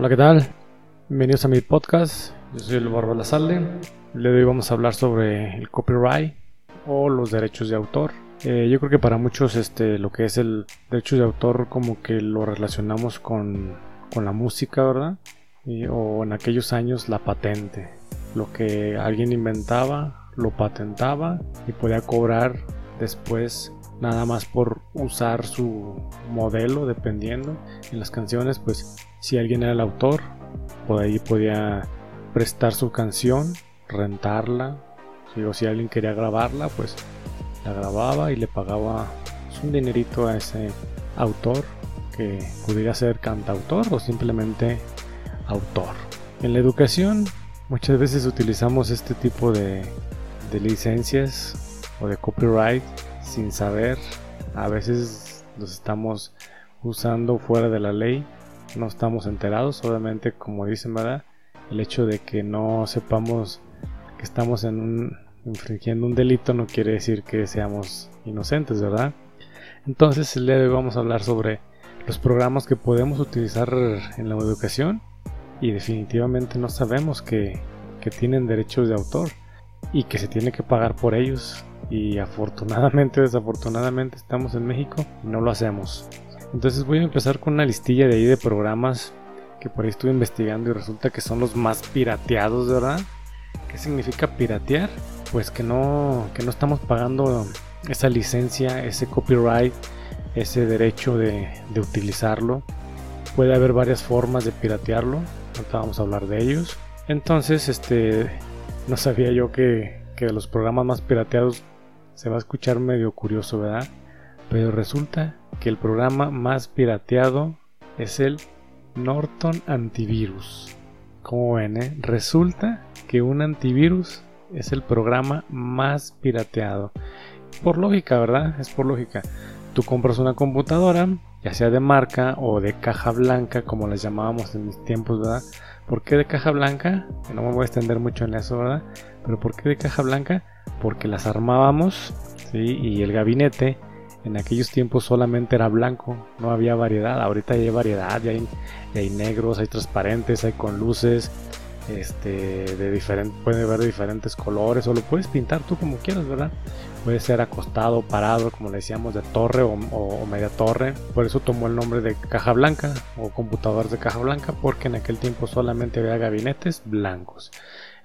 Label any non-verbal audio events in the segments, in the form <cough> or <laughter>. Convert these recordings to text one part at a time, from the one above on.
Hola, ¿qué tal? Bienvenidos a mi podcast. Yo soy el Barba La Salle. El día de hoy vamos a hablar sobre el copyright o los derechos de autor. Eh, yo creo que para muchos este, lo que es el derecho de autor como que lo relacionamos con, con la música, ¿verdad? o en aquellos años la patente. Lo que alguien inventaba, lo patentaba y podía cobrar después nada más por usar su modelo dependiendo en las canciones pues si alguien era el autor por ahí podía prestar su canción rentarla o si alguien quería grabarla pues la grababa y le pagaba un dinerito a ese autor que pudiera ser cantautor o simplemente autor en la educación muchas veces utilizamos este tipo de, de licencias o de copyright sin saber. A veces los estamos usando fuera de la ley. No estamos enterados. Obviamente, como dicen, ¿verdad? El hecho de que no sepamos que estamos en un, infringiendo un delito no quiere decir que seamos inocentes, ¿verdad? Entonces, el día de hoy vamos a hablar sobre los programas que podemos utilizar en la educación y definitivamente no sabemos que, que tienen derechos de autor y que se tiene que pagar por ellos y afortunadamente, <laughs> desafortunadamente estamos en México y no lo hacemos. Entonces voy a empezar con una listilla de ahí de programas que por ahí estuve investigando y resulta que son los más pirateados, ¿verdad? ¿Qué significa piratear? Pues que no, que no estamos pagando esa licencia, ese copyright, ese derecho de, de utilizarlo. Puede haber varias formas de piratearlo, ahorita vamos a hablar de ellos. Entonces, este, no sabía yo que, que de los programas más pirateados se va a escuchar medio curioso, ¿verdad? Pero resulta que el programa más pirateado es el Norton Antivirus. Como ven, eh? resulta que un antivirus es el programa más pirateado. Por lógica, ¿verdad? Es por lógica. Tú compras una computadora, ya sea de marca o de caja blanca, como las llamábamos en mis tiempos, ¿verdad? ¿Por qué de caja blanca? No me voy a extender mucho en eso, ¿verdad? Pero ¿por qué de caja blanca? porque las armábamos y el gabinete en aquellos tiempos solamente era blanco, no había variedad. Ahorita hay variedad, ya hay, negros, hay transparentes, hay con luces, este, de diferente, puede ver de diferentes colores, o lo puedes pintar tú como quieras, ¿verdad? Puede ser acostado, parado, como le decíamos, de torre o, o, media torre. Por eso tomó el nombre de caja blanca o computadores de caja blanca, porque en aquel tiempo solamente había gabinetes blancos.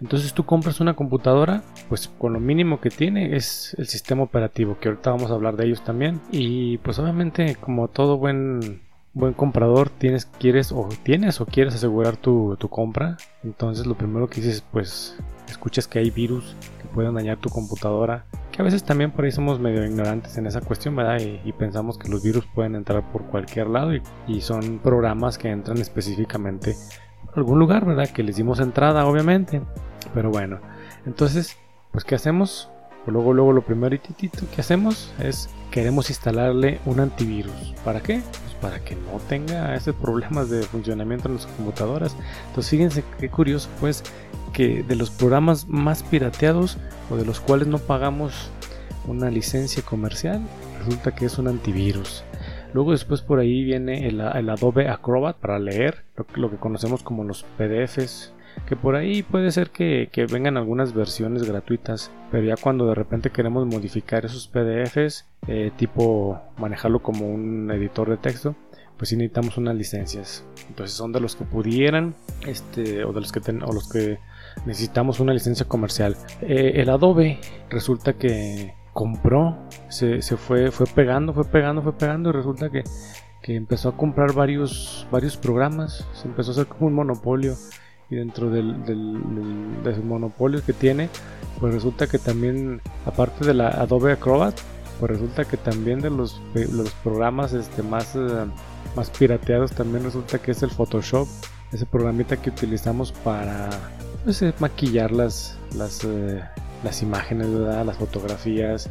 Entonces tú compras una computadora, pues con lo mínimo que tiene es el sistema operativo, que ahorita vamos a hablar de ellos también. Y pues obviamente como todo buen buen comprador tienes quieres o tienes o quieres asegurar tu, compra entonces lo primero que dices pues escuchas que hay virus que pueden dañar tu computadora que a veces también por ahí somos medio ignorantes en esa cuestión verdad y, pensamos que los virus pueden entrar por cualquier lado y son programas que entran específicamente algún lugar, ¿verdad? Que les dimos entrada, obviamente. Pero bueno, entonces, pues ¿qué hacemos? Pues luego, luego lo primero que hacemos es queremos instalarle un antivirus. ¿Para qué? Pues para que no tenga esos problemas de funcionamiento en las computadoras. Entonces fíjense qué curioso pues que de los programas más pirateados o de los cuales no pagamos una licencia comercial, resulta que es un antivirus. Luego después por ahí viene el, Adobe Acrobat para leer lo, que conocemos como los PDFs. Que por ahí puede ser que, vengan algunas versiones gratuitas, pero ya cuando de repente queremos modificar esos PDFs, eh, tipo manejarlo como un editor de texto, pues sí necesitamos unas licencias. Entonces son de los que pudieran, este, o de los que, o los que necesitamos una licencia comercial. Eh, el Adobe resulta que compró, se, fue, fue pegando, fue pegando, fue pegando y resulta que, empezó a comprar varios, varios programas, se empezó a hacer como un monopolio y dentro del, del, monopolio que tiene, pues resulta que también, aparte de la Adobe Acrobat, pues resulta que también de los, los programas este, más, eh, más pirateados también resulta que es el Photoshop, ese programita que utilizamos para pues, eh, maquillar las, las, eh, las imágenes, las fotografías,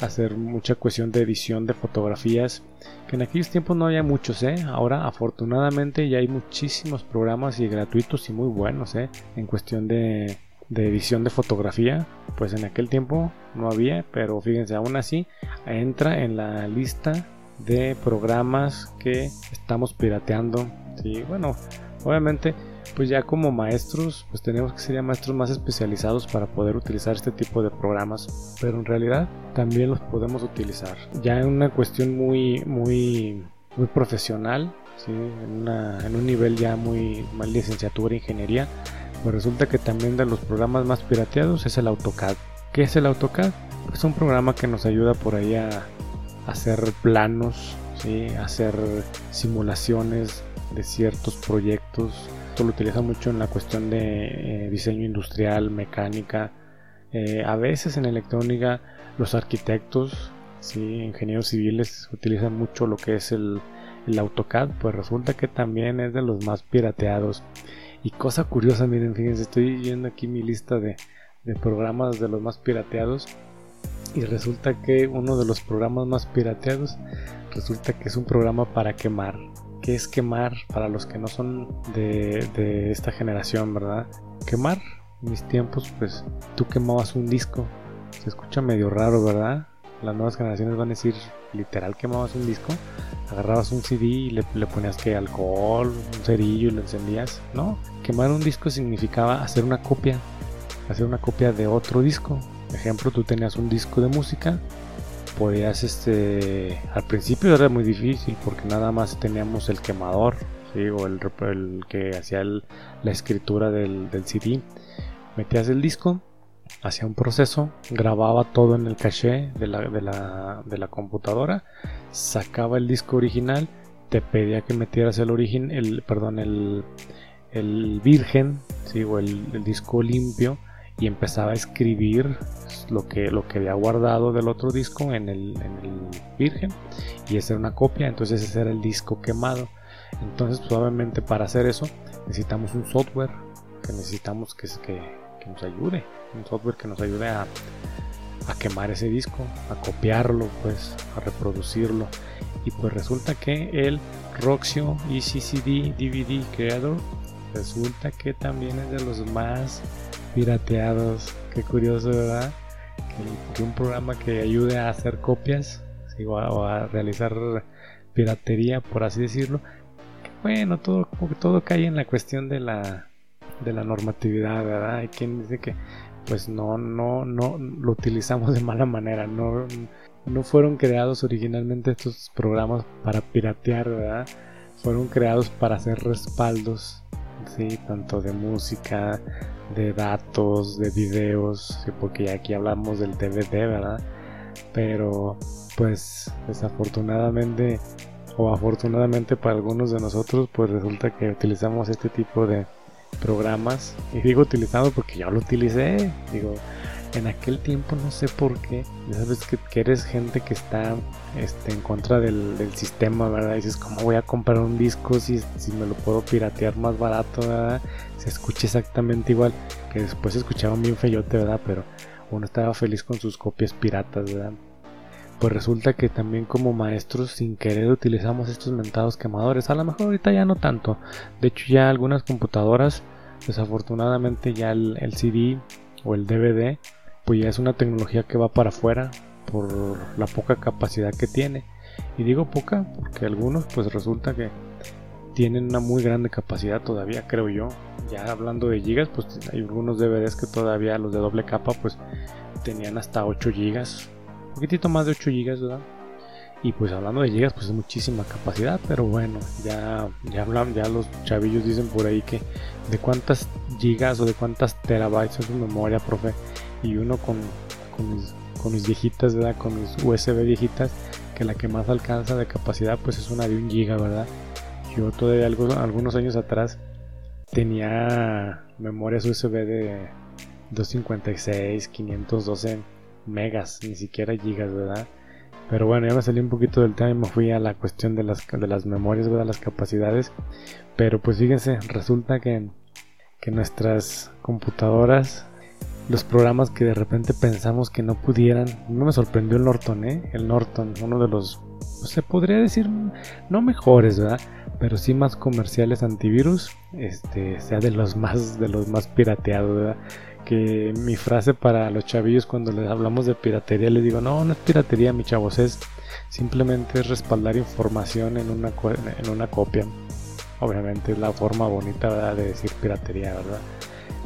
hacer mucha cuestión de edición de fotografías, que en aquellos tiempos no había muchos, ¿eh? ahora afortunadamente ya hay muchísimos programas y gratuitos y muy buenos ¿eh? en cuestión de, de edición de fotografía, pues en aquel tiempo no había, pero fíjense, aún así entra en la lista de programas que estamos pirateando Sí, bueno, obviamente pues ya como maestros, pues tenemos que ser maestros más especializados para poder utilizar este tipo de programas, pero en realidad también los podemos utilizar ya en una cuestión muy, muy, muy profesional, ¿sí? en, en un nivel ya muy, más licenciatura, ingeniería, pues resulta que también de los programas más pirateados es el AutoCAD. ¿Qué es el AutoCAD? Es un programa que nos ayuda por ahí a hacer planos, hacer simulaciones de ciertos proyectos esto lo utiliza mucho en la cuestión de eh, diseño industrial, mecánica, eh, a veces en electrónica los arquitectos, ¿sí? ingenieros civiles utilizan mucho lo que es el, AutoCAD, pues resulta que también es de los más pirateados. Y cosa curiosa, miren, fíjense, estoy viendo aquí mi lista de, de programas de los más pirateados y resulta que uno de los programas más pirateados resulta que es un programa para quemar ¿Qué es quemar para los que no son de, esta generación, verdad? Quemar, en mis tiempos, pues tú quemabas un disco. Se escucha medio raro, ¿verdad? Las nuevas generaciones van a decir, literal quemabas un disco, agarrabas un CD y le, ponías que alcohol, un cerillo y lo encendías. No, quemar un disco significaba hacer una copia, hacer una copia de otro disco. Ejemplo, tú tenías un disco de música podías, este, al principio era muy difícil porque nada más teníamos el quemador, o el, que hacía la escritura del, CD. Metías el disco, hacía un proceso, grababa todo en el caché de la, de la, de la computadora, sacaba el disco original, te pedía que metieras el origen, el, perdón, el, el virgen, o el disco limpio y empezaba a escribir lo que, lo que había guardado del otro disco en el, Virgen y esa era una copia, entonces ese era el disco quemado. Entonces probablemente para hacer eso necesitamos un software que necesitamos que, que, nos ayude, un software que nos ayude a, a quemar ese disco, a copiarlo, pues, a reproducirlo. Y pues resulta que el Roxio ECCD DVD Creator resulta que también es de los más pirateados. Qué curioso, ¿verdad? Que, un programa que ayude a hacer copias o, a, realizar piratería, por así decirlo. bueno, todo, todo cae en la cuestión de la, de la normatividad, ¿verdad? Hay quien dice que pues no, no, no lo utilizamos de mala manera, no, no fueron creados originalmente estos programas para piratear, ¿verdad? Fueron creados para hacer respaldos, sí, tanto de música, de datos, de videos, porque aquí hablamos del DVD, ¿verdad? Pero pues desafortunadamente o afortunadamente para algunos de nosotros pues resulta que utilizamos este tipo de programas y digo utilizado porque yo lo utilicé digo en aquel tiempo no sé por qué, ya sabes que, eres gente que está este, en contra del, sistema, ¿verdad? dices, ¿cómo voy a comprar un disco si, si me lo puedo piratear más barato, ¿verdad? Se escucha exactamente igual, que después escuchaba bien feyote, ¿verdad? Pero uno estaba feliz con sus copias piratas, ¿verdad? Pues resulta que también como maestros sin querer utilizamos estos mentados quemadores. A lo mejor ahorita ya no tanto. De hecho ya algunas computadoras, desafortunadamente ya el CD o el DVD pues ya es una tecnología que va para afuera por la poca capacidad que tiene. Y digo poca porque algunos pues resulta que tienen una muy grande capacidad todavía, creo yo. Ya hablando de gigas, pues hay algunos DVDs que todavía los de doble capa pues tenían hasta 8 gigas, un poquitito más de 8 gigas, ¿verdad? Y pues hablando de gigas, pues es muchísima capacidad, pero bueno, ya, ya hablan, ya los chavillos dicen por ahí que de cuántas gigas o de cuántas terabytes es su memoria, profe y uno con, con, mis, viejitas, ¿verdad? Con mis USB viejitas, que la que más alcanza de capacidad pues es una de un giga, ¿verdad? Yo todavía algunos años atrás tenía memorias USB de 256, 512 megas, ni siquiera gigas, ¿verdad? Pero bueno, ya me salí un poquito del tema y me fui a la cuestión de las, de las memorias, ¿verdad? Las capacidades. Pero pues fíjense, resulta que, que nuestras computadoras los programas que de repente pensamos que no pudieran. No me sorprendió el Norton, ¿eh? El Norton, uno de los, se podría decir, no mejores, ¿verdad? Pero sí más comerciales antivirus, este, sea de los más, de los más pirateados, ¿verdad? Que mi frase para los chavillos cuando les hablamos de piratería, les digo, no, no es piratería, mi chavos, es simplemente respaldar información en una, en una copia. obviamente es la forma bonita de decir piratería, ¿verdad?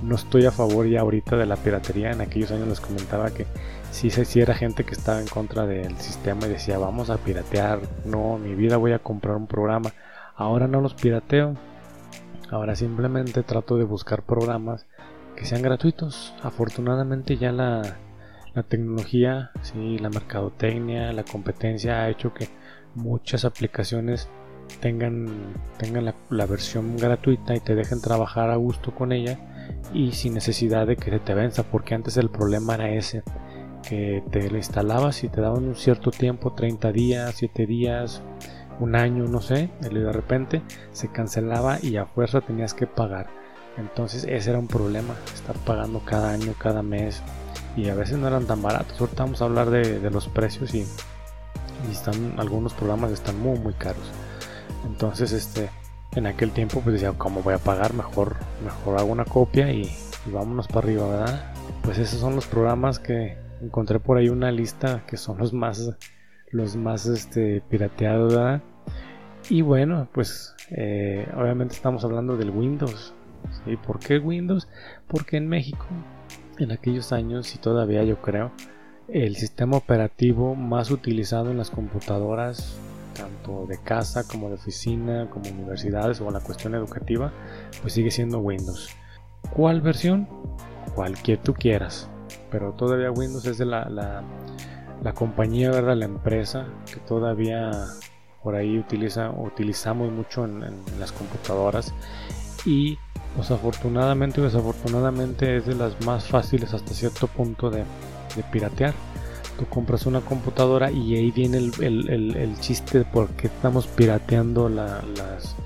No estoy a favor ya ahorita de la piratería. En aquellos años les comentaba que sí, sí era gente que estaba en contra del sistema y decía vamos a piratear. No, mi vida voy a comprar un programa. Ahora no los pirateo. Ahora simplemente trato de buscar programas que sean gratuitos. Afortunadamente ya la, la tecnología, sí, la mercadotecnia, la competencia ha hecho que muchas aplicaciones tengan, tengan la, versión gratuita y te dejen trabajar a gusto con ella y sin necesidad de que se te venza, porque antes el problema era ese, que te la instalabas y te daban un cierto tiempo, 30 días, 7 días, un año, no sé, y de repente se cancelaba y a fuerza tenías que pagar. Entonces ese era un problema, estar pagando cada año, cada mes y a veces no eran tan baratos. Ahorita vamos a hablar de, los precios y, están, algunos programas están muy muy caros. Entonces este en aquel tiempo pues decía, ¿cómo voy a pagar? Mejor, mejor hago una copia y, vámonos para arriba, ¿verdad? Pues esos son los programas que encontré por ahí una lista que son los más los más este, pirateados, ¿verdad? Y bueno, pues eh, obviamente estamos hablando del Windows. ¿sí? ¿Por qué Windows? Porque en México en aquellos años y todavía yo creo el sistema operativo más utilizado en las computadoras tanto de casa como de oficina como universidades o la cuestión educativa pues sigue siendo Windows ¿cuál versión? cualquier tú quieras pero todavía Windows es de la, la, compañía ¿verdad? la empresa que todavía por ahí utiliza utilizamos mucho en, las computadoras y pues afortunadamente desafortunadamente es de las más fáciles hasta cierto punto de, piratear. Tú compras una computadora y ahí viene el, chiste de por qué estamos pirateando las,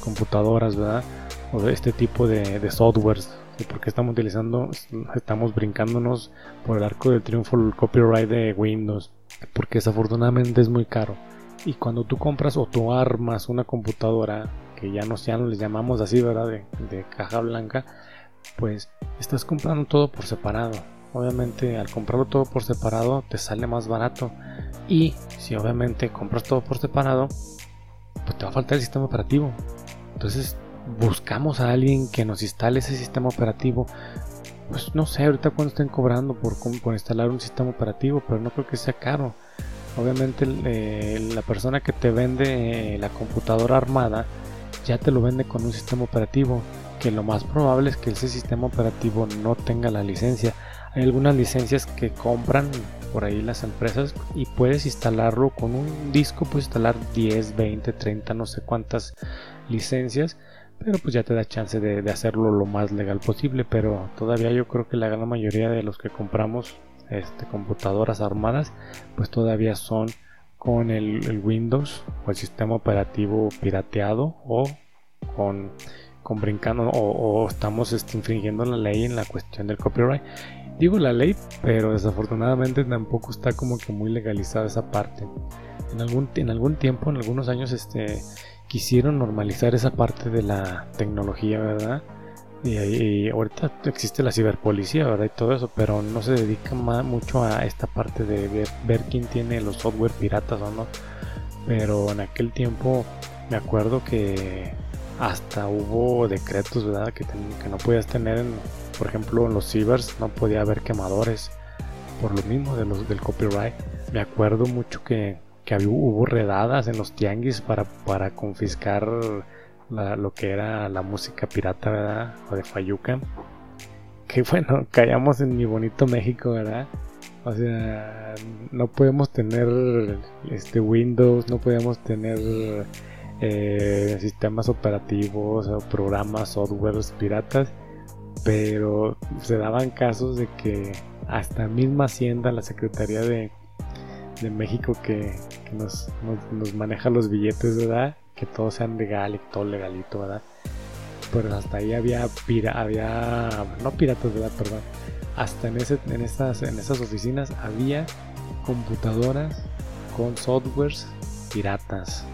computadoras, ¿verdad? O este tipo de, de softwares. Y por qué estamos utilizando, estamos brincándonos por el arco del triunfo el copyright de Windows. Porque desafortunadamente es muy caro. Y cuando tú compras o tú armas una computadora que ya no, ya no les llamamos así, ¿verdad? De, caja blanca, pues estás comprando todo por separado. Obviamente al comprarlo todo por separado te sale más barato. Y si obviamente compras todo por separado, pues te va a faltar el sistema operativo. Entonces buscamos a alguien que nos instale ese sistema operativo. Pues no sé ahorita cuánto estén cobrando por, por instalar un sistema operativo, pero no creo que sea caro. Obviamente eh, la persona que te vende la computadora armada ya te lo vende con un sistema operativo, que lo más probable es que ese sistema operativo no tenga la licencia. Hay algunas licencias que compran por ahí las empresas y puedes instalarlo con un disco, puedes instalar 10, 20, 30, no sé cuántas licencias, pero pues ya te da chance de, hacerlo lo más legal posible, pero todavía yo creo que la gran mayoría de los que compramos este, computadoras armadas, pues todavía son con el, Windows o el sistema operativo pirateado o con, con brincando o, estamos este, infringiendo la ley en la cuestión del copyright. Digo la ley, pero desafortunadamente tampoco está como que muy legalizada esa parte. En algún, en algún tiempo, en algunos años, este, quisieron normalizar esa parte de la tecnología, ¿verdad? Y, ahorita existe la ciberpolicía, ¿verdad? Y todo eso, pero no se dedica mucho a esta parte de ver, quién tiene los software piratas o no. Pero en aquel tiempo me acuerdo que hasta hubo decretos, ¿verdad? Que, que no podías tener, por ejemplo, en los cibers no podía haber quemadores por lo mismo de los, del copyright. Me acuerdo mucho que, que hubo redadas en los tianguis para, para confiscar lo que era la música pirata, ¿verdad? O de Fayuca. Que <laughs> bueno, callamos en mi bonito México, ¿verdad? O sea, no podemos tener este Windows, no podemos tener eh, sistemas operativos o programas, softwares piratas, pero se daban casos de que hasta misma Hacienda, la Secretaría de, de México que, nos, nos, maneja los billetes, ¿verdad? que todo sea legal y todo legalito, ¿verdad? Pero hasta ahí había pira, había no piratas, ¿verdad? Perdón. Hasta en ese, en esas, en esas oficinas había computadoras con softwares piratas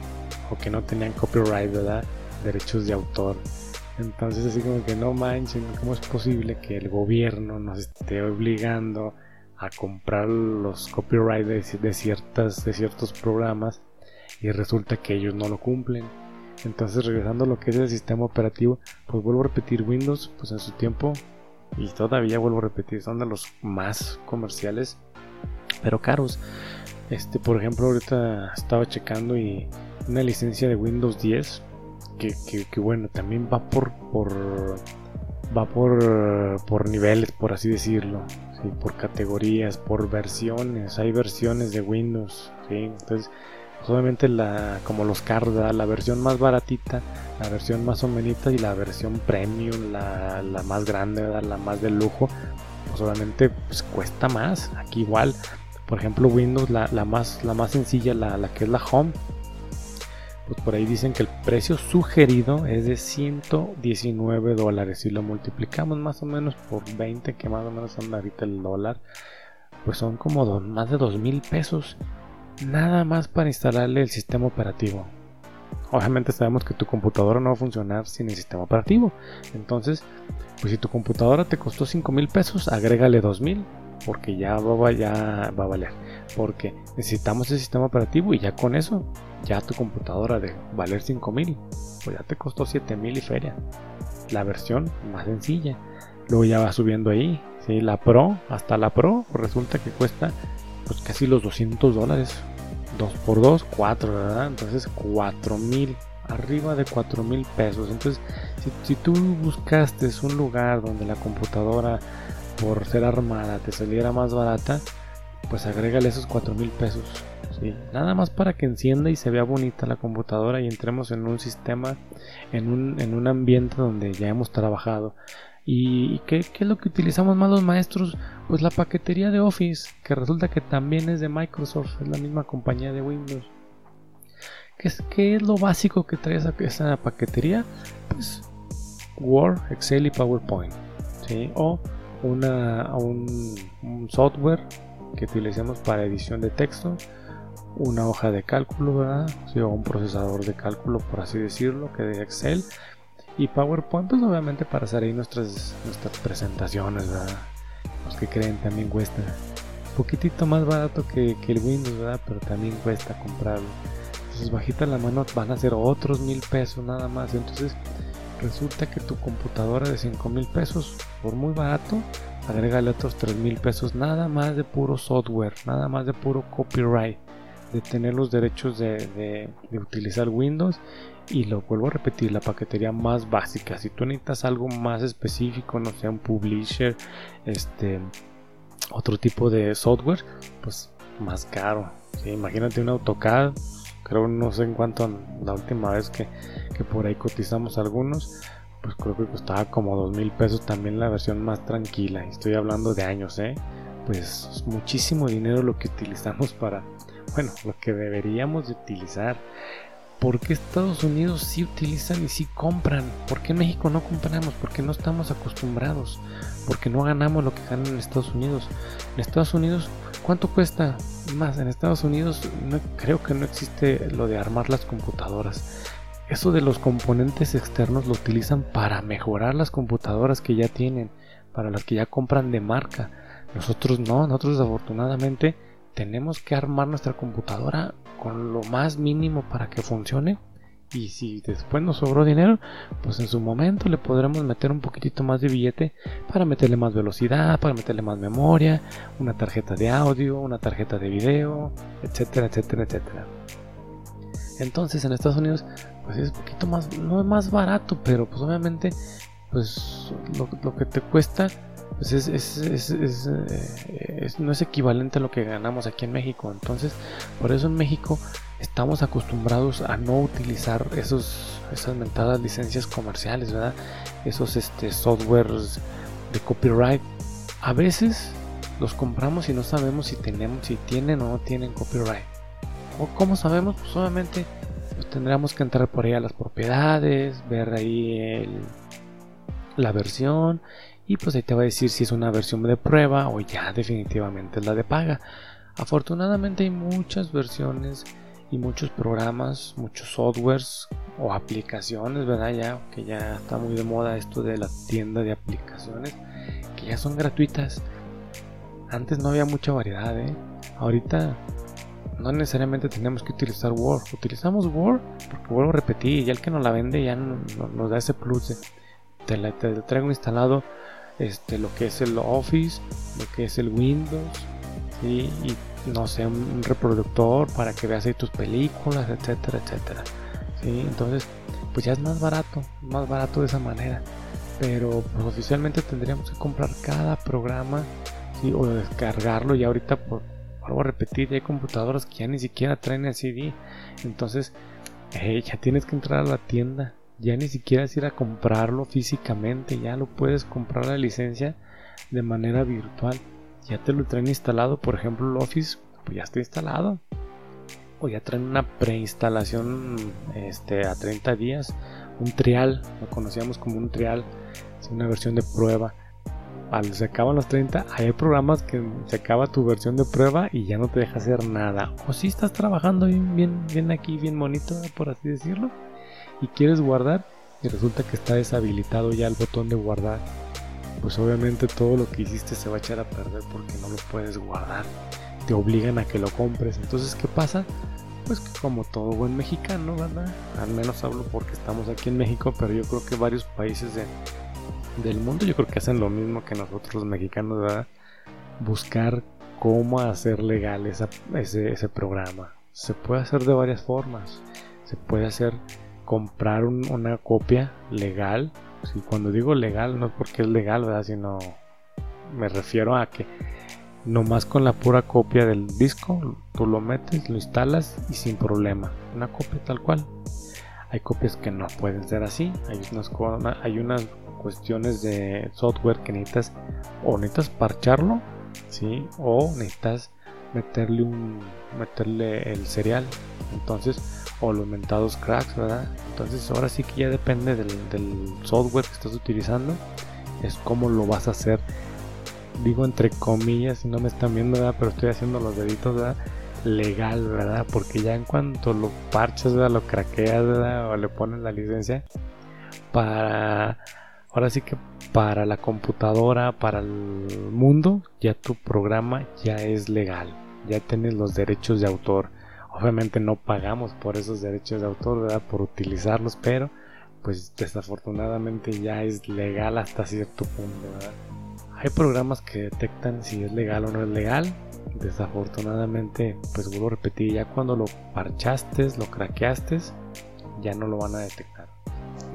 o que no tenían copyright, ¿verdad? Derechos de autor. Entonces así como que no manchen, ¿cómo es posible que el gobierno nos esté obligando a comprar los copyright de, de, ciertas, de ciertos programas y resulta que ellos no lo cumplen. Entonces regresando a lo que es el sistema operativo, pues vuelvo a repetir Windows, pues en su tiempo y todavía vuelvo a repetir, son de los más comerciales, pero caros. Este, por ejemplo, ahorita estaba checando y una licencia de Windows 10 que, bueno, también va por, por va por, por niveles, por así decirlo, ¿sí? por categorías, por versiones. Hay versiones de Windows, ¿sí? entonces obviamente la, como los carros, la versión más baratita, la versión más o menos y la versión premium, la, la más grande, la más de lujo, pues pues, cuesta más. Aquí igual, por ejemplo Windows, la, la más, la más sencilla, la, la que es la Home, pues por ahí dicen que el precio sugerido es de 119 dólares. Si lo multiplicamos más o menos por 20, que más o menos son ahorita el dólar, pues son como más de 2 mil pesos. Nada más para instalarle el sistema operativo. Obviamente sabemos que tu computadora no va a funcionar sin el sistema operativo. Entonces, pues si tu computadora te costó 5 mil pesos, agrégale 2 mil porque ya va a valer. Porque necesitamos el sistema operativo y ya con eso, ya tu computadora de valer 5000, pues ya te costó 7000 y feria. La versión más sencilla. Luego ya va subiendo ahí. ¿sí? La Pro, hasta la Pro, resulta que cuesta pues casi los 200 dólares. 2 por 2, 4, ¿verdad? Entonces 4000 arriba de 4 mil pesos. Entonces, si, si, tú buscaste un lugar donde la computadora por ser armada te saliera más barata, pues agrégale esos 4 mil pesos. Nada más para que encienda y se vea bonita la computadora y entremos en un sistema, en un, en un ambiente donde ya hemos trabajado. ¿Y qué, qué, es lo que utilizamos más los maestros? Pues la paquetería de Office, que resulta que también es de Microsoft, es la misma compañía de Windows. ¿Qué es, qué es lo básico que trae esa, paquetería? Pues Word, Excel y PowerPoint. ¿sí? O una, un, software que utilicemos para edición de texto, una hoja de cálculo, ¿verdad? o un procesador de cálculo, por así decirlo, que de Excel. Y PowerPoint, pues obviamente para hacer ahí nuestras, nuestras presentaciones, ¿verdad? Los que creen también cuesta un poquitito más barato que, el Windows, ¿verdad? Pero también cuesta comprarlo. Entonces bajita la mano van a ser otros mil pesos nada más. Entonces resulta que tu computadora de 5 mil pesos, por muy barato, agrégale otros 3 mil pesos, nada más de puro software, nada más de puro copyright, de tener los derechos de, utilizar Windows. Y lo vuelvo a repetir, la paquetería más básica. Si tú necesitas algo más específico, no sea un publisher, este, otro tipo de software, pues más caro. Imagínate un AutoCAD creo no sé en cuánto la última vez que, por ahí cotizamos algunos pues creo que costaba como dos mil pesos también la versión más tranquila estoy hablando de años eh pues es muchísimo dinero lo que utilizamos para bueno lo que deberíamos de utilizar ¿Por qué Estados Unidos sí utilizan y sí compran? ¿Por qué México no compramos? Porque no estamos acostumbrados. Porque no ganamos lo que ganan en Estados Unidos. En Estados Unidos, ¿cuánto cuesta? Más, en Estados Unidos no, creo que no existe lo de armar las computadoras. Eso de los componentes externos lo utilizan para mejorar las computadoras que ya tienen, para las que ya compran de marca. Nosotros no, nosotros desafortunadamente tenemos que armar nuestra computadora con lo más mínimo para que funcione. Y si después nos sobró dinero, pues en su momento le podremos meter un poquitito más de billete para meterle más velocidad, para meterle más memoria, una tarjeta de audio, una tarjeta de video, etcétera, etcétera, etcétera. Entonces en Estados Unidos, pues es un poquito más, no es más barato, pero pues obviamente, pues lo, lo que te cuesta pues es, eh, no es equivalente a lo que ganamos aquí en México. Entonces, por eso en México estamos acostumbrados a no utilizar esos, esas mentadas licencias comerciales, ¿verdad? Esos este, softwares de copyright. A veces los compramos y no sabemos si tenemos, si tienen o no tienen copyright. ¿O cómo sabemos? Pues obviamente pues, tendríamos que entrar por ahí a las propiedades, ver ahí la versión y pues ahí te va a decir si es una versión de prueba o ya definitivamente es la de paga. Afortunadamente hay muchas versiones y muchos programas, muchos softwares o aplicaciones, ¿verdad? Ya que ya está muy de moda esto de la tienda de aplicaciones que ya son gratuitas. Antes no había mucha variedad, ¿eh? Ahorita no necesariamente tenemos que utilizar Word. Utilizamos Word porque vuelvo a repetir, ya el que nos la vende ya nos, da ese plus de te, la, traigo instalado este, lo que es el Office, lo que es el Windows, y no sé, un, reproductor para que veas ahí tus películas, etcétera, etcétera. ¿sí? Entonces, pues ya es más barato, más barato de esa manera. Pero pues, oficialmente tendríamos que comprar cada programa ¿sí? o descargarlo y ahorita por vuelvo a repetir, hay computadoras que ya ni siquiera traen el CD. Entonces, ya tienes que entrar a la tienda. Ya ni siquiera es ir a comprarlo físicamente. Ya lo puedes comprar la licencia de manera virtual. Ya te lo traen instalado. Por ejemplo, el Office, pues ya está instalado. O ya traen una preinstalación este, a 30 días. Un trial, lo conocíamos como un trial. Es una versión de prueba cuando se acaban los 30, hay programas que se acaba tu versión de prueba y ya no te deja hacer nada. O si estás trabajando bien, bien, bien aquí, bien bonito, por así decirlo, y quieres guardar y resulta que está deshabilitado ya el botón de guardar. Pues obviamente todo lo que hiciste se va a echar a perder porque no lo puedes guardar. Te obligan a que lo compres. Entonces, ¿qué pasa? Pues que como todo buen mexicano, ¿verdad? Al menos hablo porque estamos aquí en México, pero yo creo que varios países de, del mundo yo creo que hacen lo mismo que nosotros los mexicanos, ¿verdad? Buscar cómo hacer legal ese, ese, programa. Se puede hacer de varias formas. Se puede hacer comprar una copia legal. Si cuando digo legal no es porque es legal, ¿verdad? Sino me refiero a que nomás con la pura copia del disco tú lo metes, lo instalas y sin problema. Una copia tal cual. Hay copias que no pueden ser así. Hay unas, hay unas cuestiones de software que necesitas o necesitas parcharlo, ¿sí? O necesitas meterle un meterle el serial. Entonces, o los mentados cracks, ¿verdad? Entonces, ahora sí que ya depende del, software que estás utilizando, es como lo vas a hacer. Digo entre comillas, si no me están viendo, ¿verdad? Pero estoy haciendo los deditos, ¿verdad? legal, ¿verdad? Porque ya en cuanto lo parches, ¿verdad? Lo craqueas, ¿verdad? O le pones la licencia para ahora sí que para la computadora, para el mundo, ya tu programa ya es legal, ya tienes los derechos de autor. Obviamente no pagamos por esos derechos de autor, ¿verdad? Por utilizarlos, pero pues desafortunadamente ya es legal hasta cierto punto, ¿verdad? Hay programas que detectan si es legal o no es legal. Desafortunadamente, pues vuelvo a repetir, ya cuando lo parchaste, lo craqueaste, ya no lo van a detectar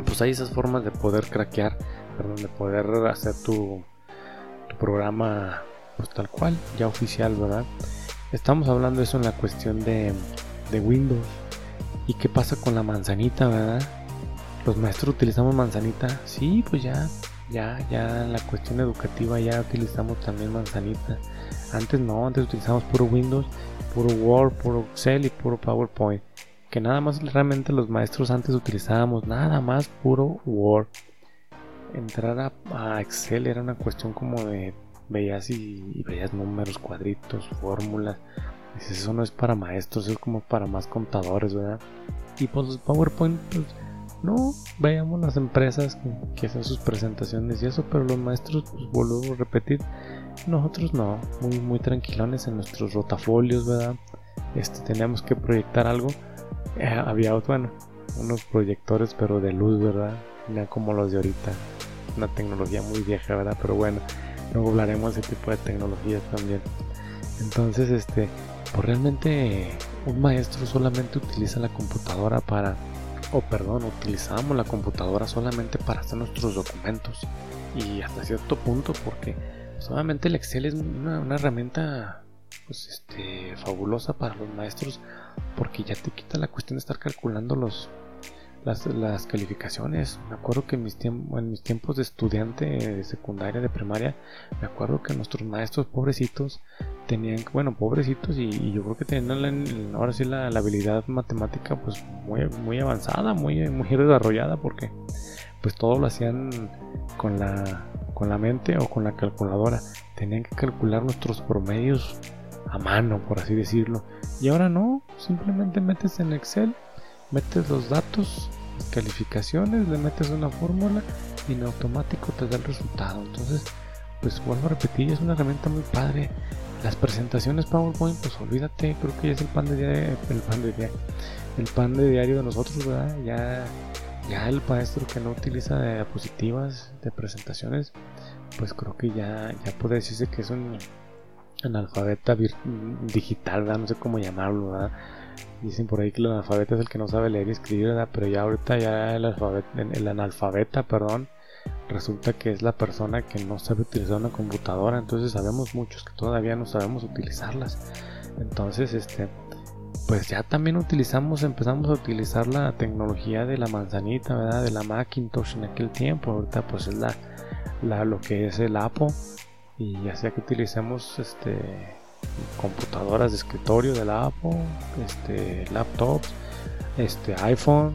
pues hay esas formas de poder craquear, perdón, de poder hacer tu, programa pues tal cual, ya oficial, ¿verdad? Estamos hablando eso en la cuestión de, de Windows. ¿Y qué pasa con la manzanita, verdad? Los maestros utilizamos manzanita. Sí, pues ya, ya, ya en la cuestión educativa ya utilizamos también manzanita. Antes no, antes utilizamos puro Windows, puro Word, puro Excel y puro PowerPoint que nada más realmente los maestros antes utilizábamos nada más puro Word. Entrar a, Excel era una cuestión como de veías y, veías números, cuadritos, fórmulas. Eso no es para maestros, es como para más contadores, ¿verdad? Y pues los PowerPoint, pues no, veíamos las empresas que, hacen sus presentaciones y eso, pero los maestros, pues vuelvo a repetir, nosotros no, muy, muy tranquilones en nuestros rotafolios, ¿verdad? Este, teníamos que proyectar algo eh, había, bueno, unos proyectores, pero de luz, ¿verdad? No como los de ahorita. Una tecnología muy vieja, ¿verdad? Pero bueno, luego hablaremos de ese tipo de tecnologías también. Entonces, este, pues realmente un maestro solamente utiliza la computadora para, o perdón, utilizamos la computadora solamente para hacer nuestros documentos. Y hasta cierto punto, porque solamente el Excel es una, una herramienta pues este fabulosa para los maestros porque ya te quita la cuestión de estar calculando los las, las calificaciones. Me acuerdo que en mis, en mis tiempos de estudiante de secundaria, de primaria, me acuerdo que nuestros maestros pobrecitos tenían, bueno, pobrecitos y, yo creo que tenían ahora sí la, habilidad matemática pues muy, muy avanzada, muy, muy desarrollada porque pues todo lo hacían con la, con la mente o con la calculadora. Tenían que calcular nuestros promedios a mano, por así decirlo. Y ahora no, simplemente metes en Excel, metes los datos, calificaciones, le metes una fórmula y en automático te da el resultado. Entonces, pues vuelvo a repetir, es una herramienta muy padre. Las presentaciones PowerPoint, pues olvídate, creo que ya es el pan de diario, el pan de diario, el pan de diario de nosotros, ¿verdad? Ya, ya el maestro que no utiliza diapositivas de presentaciones, pues creo que ya, ya puede decirse que es un analfabeta digital, ¿verdad? No sé cómo llamarlo, ¿verdad? Dicen por ahí que el analfabeta es el que no sabe leer y escribir, ¿verdad? Pero ya ahorita ya el, analfabeta, perdón, resulta que es la persona que no sabe utilizar una computadora, entonces sabemos muchos que todavía no sabemos utilizarlas. Entonces, este, pues ya también utilizamos, empezamos a utilizar la tecnología de la manzanita, ¿verdad? De la Macintosh en aquel tiempo. Ahorita pues es la, la lo que es el Apple y ya sea que utilicemos este computadoras de escritorio de la Apple, este laptops, este iPhone,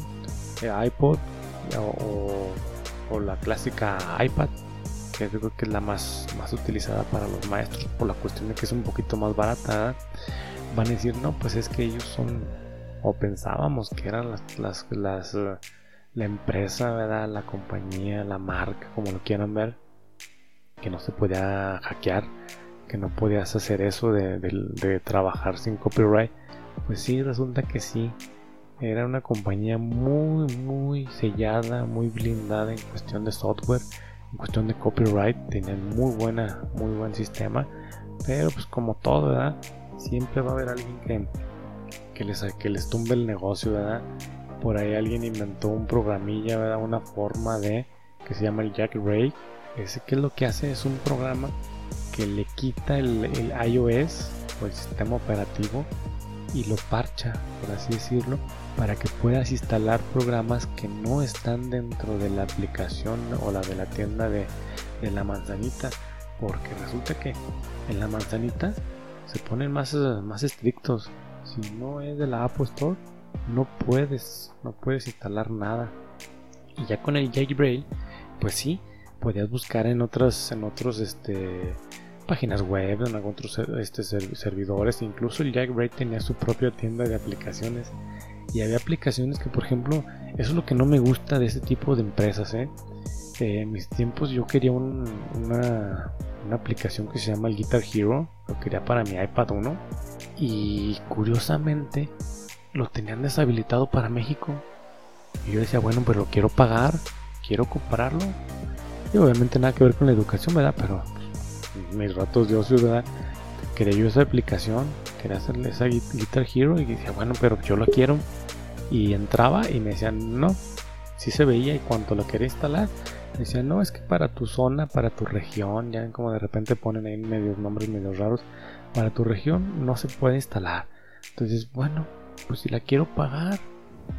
eh, iPod o la clásica iPad, que creo que es la más, más utilizada para los maestros por la cuestión de que es un poquito más barata, van a decir, no, pues es que ellos son, o pensábamos que eran las, las, las la empresa, ¿verdad? La compañía, la marca, como lo quieran ver, que no se podía hackear, que no podías hacer eso de, trabajar sin copyright. Pues sí, resulta que sí, era una compañía muy, muy sellada, muy blindada en cuestión de software, en cuestión de copyright. Tenían muy buena, muy buen sistema. Pero pues como todo, ¿verdad? Siempre va a haber alguien que, les, que les tumbe el negocio, ¿verdad? Por ahí alguien inventó un programilla, ¿verdad? Una forma de que se llama el Jack Ray. Ese que lo que hace es un programa que le quita el, iOS o el sistema operativo y lo parcha, por así decirlo, para que puedas instalar programas que no están dentro de la aplicación o la de la tienda de, la manzanita. Porque resulta que en la manzanita se ponen más, más estrictos. Si no es de la Apple Store, no puedes, no puedes instalar nada. Y ya con el jailbreak, pues sí, podías buscar en otras, en otros, este, páginas web, en otros este, servidores, incluso el Jackbreak tenía su propia tienda de aplicaciones y había aplicaciones que, por ejemplo, eso es lo que no me gusta de este tipo de empresas. ¿eh? eh en mis tiempos yo quería una, una, aplicación que se llama el Guitar Hero, lo quería para mi iPad 1 y curiosamente lo tenían deshabilitado para México. Y yo decía, bueno, pues lo quiero pagar, quiero comprarlo. Y obviamente nada que ver con la educación, ¿verdad? Pero mis ratos de ocio. Quería yo esa aplicación, quería hacerle esa Guitar Hero y decía, bueno, pero yo la quiero. Y entraba y me decían, no, si se veía y cuando lo quería instalar, me decían, no, es que para tu zona, para tu región, ya como de repente ponen ahí medios nombres medio raros, para tu región no se puede instalar. Entonces, bueno, pues si la quiero pagar,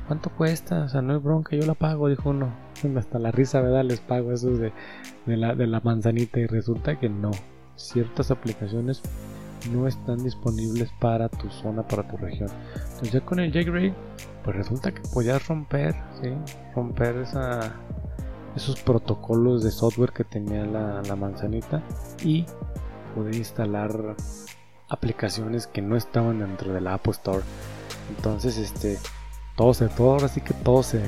¿cuánto cuesta? O sea, no es bronca, yo la pago, dijo uno. <laughs> Hasta la risa, ¿verdad? Les pago eso de, la, de la manzanita y resulta que no. Ciertas aplicaciones no están disponibles para tu zona, para tu región. Entonces ya con el jailbreak, pues resulta que podías romper, ¿sí? Romper esa, esos protocolos de software que tenía la, la manzanita y poder instalar aplicaciones que no estaban dentro de la Apple Store. Entonces, este, todo se, todo, ahora sí que todo se,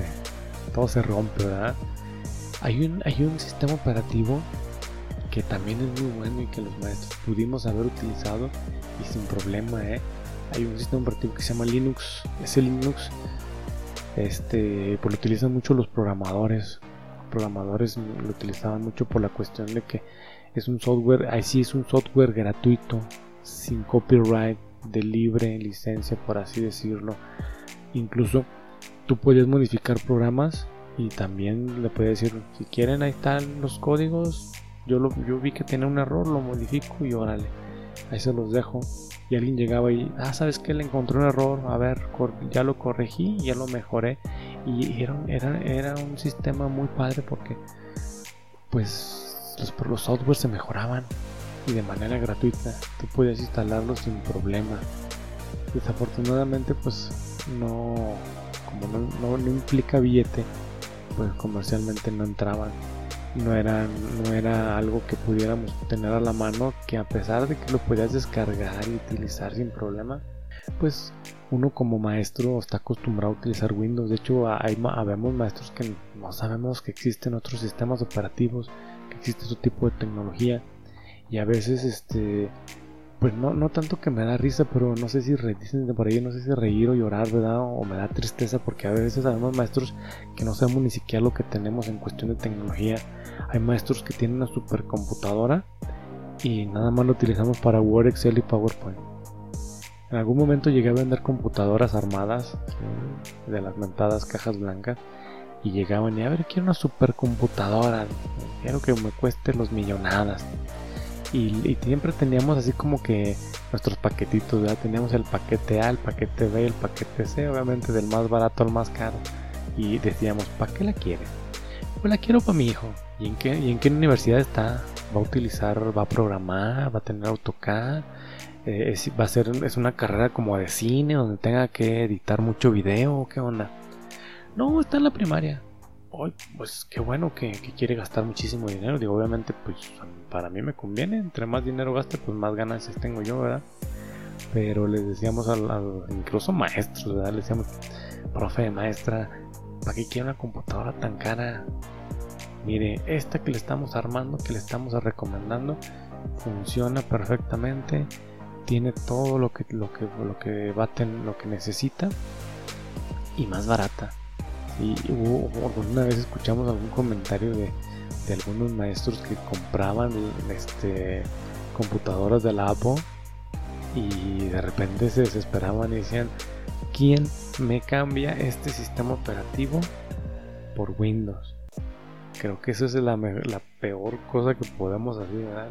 todo se rompe, ¿verdad? Hay un, hay un sistema operativo que también es muy bueno y que los maestros pudimos haber utilizado y sin problema, ¿eh? Hay un sistema operativo que se llama Linux. Ese Linux, este, pues lo utilizan mucho los programadores. Los programadores lo utilizaban mucho por la cuestión de que es un software, ahí sí es un software gratuito, sin copyright, de libre licencia, por así decirlo Incluso tú puedes modificar programas y también le puedes decir, si quieren ahí están los códigos, yo, lo, yo vi que tiene un error, lo modifico y órale, ahí se los dejo. Y alguien llegaba y, ah, ¿sabes que Le encontré un error, a ver, ya lo corregí, ya lo mejoré. Y era, era, era un sistema muy padre porque, pues, los, los softwares se mejoraban y de manera gratuita. Tú podías instalarlos sin problema. Desafortunadamente, pues, no, como no, implica billete, pues comercialmente no entraban. No era, no era algo que pudiéramos tener a la mano, que a pesar de que lo podías descargar y utilizar sin problema, pues uno como maestro está acostumbrado a utilizar Windows. De hecho, hay, habemos maestros que no sabemos que existen otros sistemas operativos, que existe otro tipo de tecnología. Y a veces este pues no, no tanto que me da risa, pero no sé si dicen por ahí, no sé si reír o llorar, ¿verdad? O me da tristeza porque a veces sabemos maestros que no sabemos ni siquiera lo que tenemos en cuestión de tecnología. Hay maestros que tienen una supercomputadora y nada más lo utilizamos para Word, Excel y PowerPoint. En algún momento llegué a vender computadoras armadas de las mentadas cajas blancas y llegaban y a ver, quiero una supercomputadora, quiero que me cueste los millonadas. Y, siempre teníamos así como que nuestros paquetitos, ¿verdad? Teníamos el paquete A, el paquete B, el paquete C, obviamente del más barato al más caro. Y decíamos, ¿para qué la quieres? Pues la quiero para mi hijo. ¿Y en, qué, ¿Y en qué universidad está? ¿Va a utilizar, va a programar, va a tener AutoCAD? Eh, va a ser, es una carrera como de cine donde tenga que editar mucho video, ¿qué onda? No, está en la primaria pues qué bueno que, quiere gastar muchísimo dinero. Digo, obviamente, pues para mí me conviene. Entre más dinero gaste, pues más ganancias tengo yo, ¿verdad? Pero les decíamos a incluso maestros, ¿verdad? Les decíamos, profe, maestra, ¿para qué quiere una computadora tan cara? Mire, esta que le estamos armando, que le estamos recomendando, funciona perfectamente. Tiene todo lo que, lo que, lo que, lo que necesita y más barata y una vez escuchamos algún comentario de, algunos maestros que compraban este, computadoras de la Apple y de repente se desesperaban y decían, ¿quién me cambia este sistema operativo por Windows? Creo que esa es la, peor cosa que podemos hacer, la,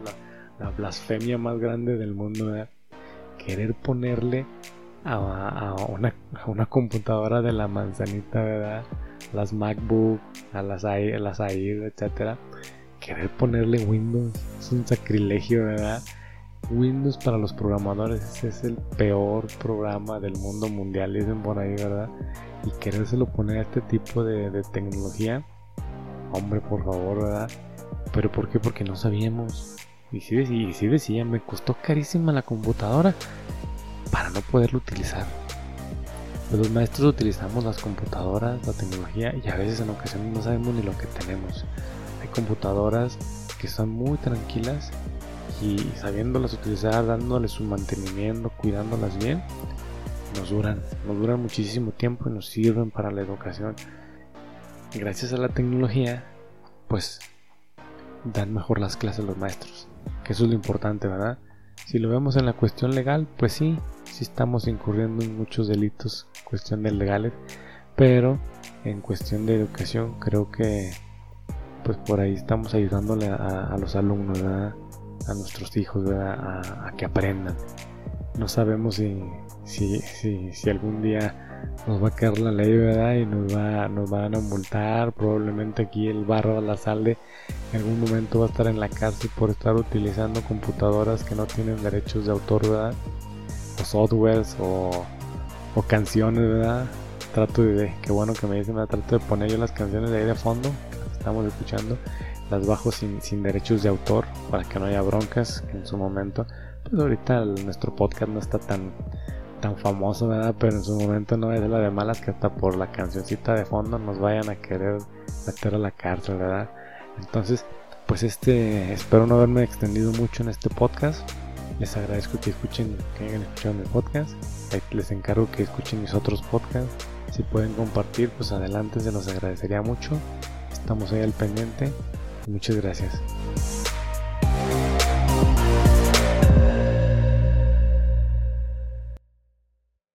la, blasfemia más grande del mundo, querer ponerle a, una, computadora de la manzanita, ¿verdad? Las MacBook, a las Air, las Air, etcétera. Querer ponerle Windows es un sacrilegio, ¿verdad? Windows para los programadores es el peor programa del mundo mundial, dicen por ahí, ¿verdad? Y querérselo poner a este tipo de, tecnología, hombre, por favor, ¿verdad? ¿Pero por qué? Porque no sabíamos. Y si, y si decía, me costó carísima la computadora para no poderlo utilizar. Los maestros utilizamos las computadoras, la tecnología y a veces en ocasiones no sabemos ni lo que tenemos. Hay computadoras que son muy tranquilas y sabiéndolas utilizar, dándoles su mantenimiento, cuidándolas bien, nos duran, nos duran muchísimo tiempo y nos sirven para la educación. Gracias a la tecnología, pues dan mejor las clases los maestros, que eso es lo importante, ¿verdad? Si lo vemos en la cuestión legal, pues sí, sí estamos incurriendo en muchos delitos, cuestión de legales, pero en cuestión de educación creo que pues por ahí estamos ayudándole a, los alumnos, a nuestros hijos, a, que aprendan. No sabemos si, si, si, algún día nos va a caer la ley, ¿verdad? Y nos, va, nos van a multar. Probablemente aquí el barro de la salde en algún momento va a estar en la cárcel por estar utilizando computadoras que no tienen derechos de autor, ¿verdad? O softwares o, o canciones, ¿verdad? Trato de, qué bueno que me dicen, me trato de poner yo las canciones de ahí de fondo, que estamos escuchando, las bajo sin, sin derechos de autor para que no haya broncas en su momento. Pues ahorita nuestro podcast no está tan tan famoso, ¿verdad? Pero en su momento no es la de malas que hasta por la cancioncita de fondo nos vayan a querer meter a la cárcel, ¿verdad? Entonces, pues este, espero no haberme extendido mucho en este podcast. Les agradezco que escuchen, que hayan escuchado mi podcast. Les encargo que escuchen mis otros podcasts. Si pueden compartir, pues adelante, se los agradecería mucho. Estamos ahí al pendiente. Muchas gracias.